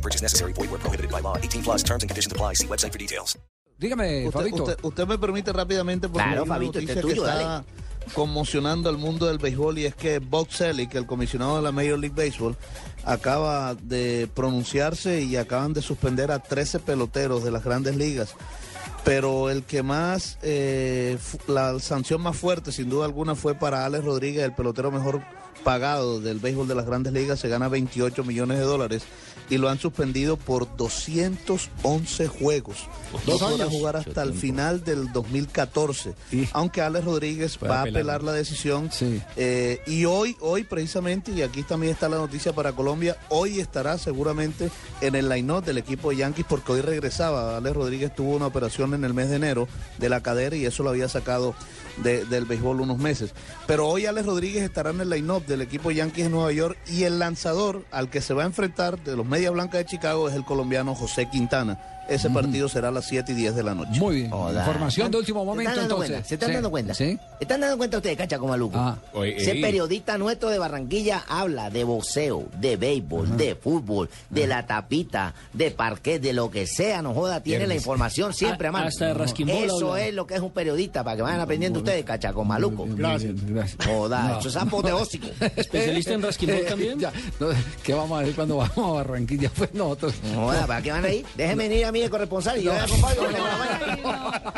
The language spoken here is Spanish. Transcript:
No purchase necessary. Void where prohibited by law. 18 plus terms and conditions apply. See website for details. Dígame, Usted, Fabito. usted- usted me permite rápidamente porque Claro, hay una Fabito, noticia este es que está conmocionando al mundo del béisbol y es que Bob Selleck, el comisionado de la Major League Baseball, acaba de pronunciarse y acaban de suspender a 13 peloteros de las grandes ligas. Pero el que más, eh, la sanción más fuerte sin duda alguna fue para Alex Rodríguez, el pelotero mejor pagado del béisbol de las grandes ligas, se gana 28 millones de dólares y lo han suspendido por 211 juegos. No podrá jugar hasta el final del 2014. Y- Aunque Alex Rodríguez Puede va a apelar. apelar la decisión. Sí. Eh, y hoy, hoy precisamente, y aquí también está la noticia para Colombia, hoy estará seguramente en el line-up del equipo de Yankees porque hoy regresaba. Alex Rodríguez tuvo una operación en el mes de enero de la cadera y eso lo había sacado de- del béisbol unos meses. Pero hoy Alex Rodríguez estará en el line-up del equipo Yankees de Nueva York y el lanzador al que se va a enfrentar de los Media Blancas de Chicago es el colombiano José Quintana. Ese partido será a las 7 y 10 de la noche. Muy bien. Información de último ¿Se momento, están dando entonces. cuenta? ¿Se están Sí. dando cuenta? Sí. ¿Están dando cuenta ustedes, cacha, como maluco? Ah. Ese periodista nuestro de Barranquilla habla de boxeo, de béisbol, de fútbol, de la tapita, de parquet, de lo que sea, no joda, tiene la información siempre, A- hermano. hasta de rasquimbola Eso es lo que es un periodista, para que vayan aprendiendo ustedes, cacha, con maluco. Gracias. gracias. Joda, No. eso es apoteósico. ¿Especialista en rasquimbol también? Ya, no, ¿Qué vamos a decir cuando vamos a Barranquilla? Pues nosotros. Joda, ¿para qué van ahí? Déjenme venir a mí de corresponsal y yo voy a acompañar.